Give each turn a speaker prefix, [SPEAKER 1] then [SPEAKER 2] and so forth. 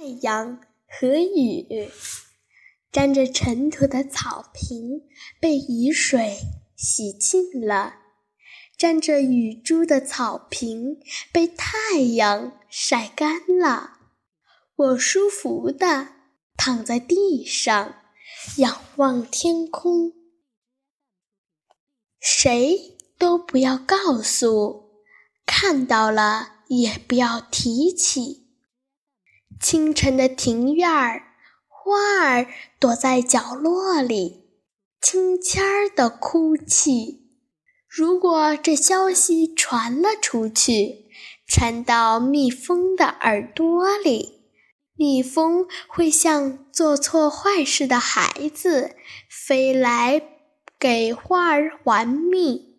[SPEAKER 1] 太阳和雨，沾着尘土的草坪被雨水洗净了，沾着雨珠的草坪被太阳晒干了。我舒服地躺在地上，仰望天空。谁都不要告诉，看到了也不要提起。清晨的庭院儿，花儿躲在角落里，轻轻儿地哭泣。如果这消息传了出去，传到蜜蜂的耳朵里，蜜蜂会像做错坏事的孩子，飞来给花儿还蜜。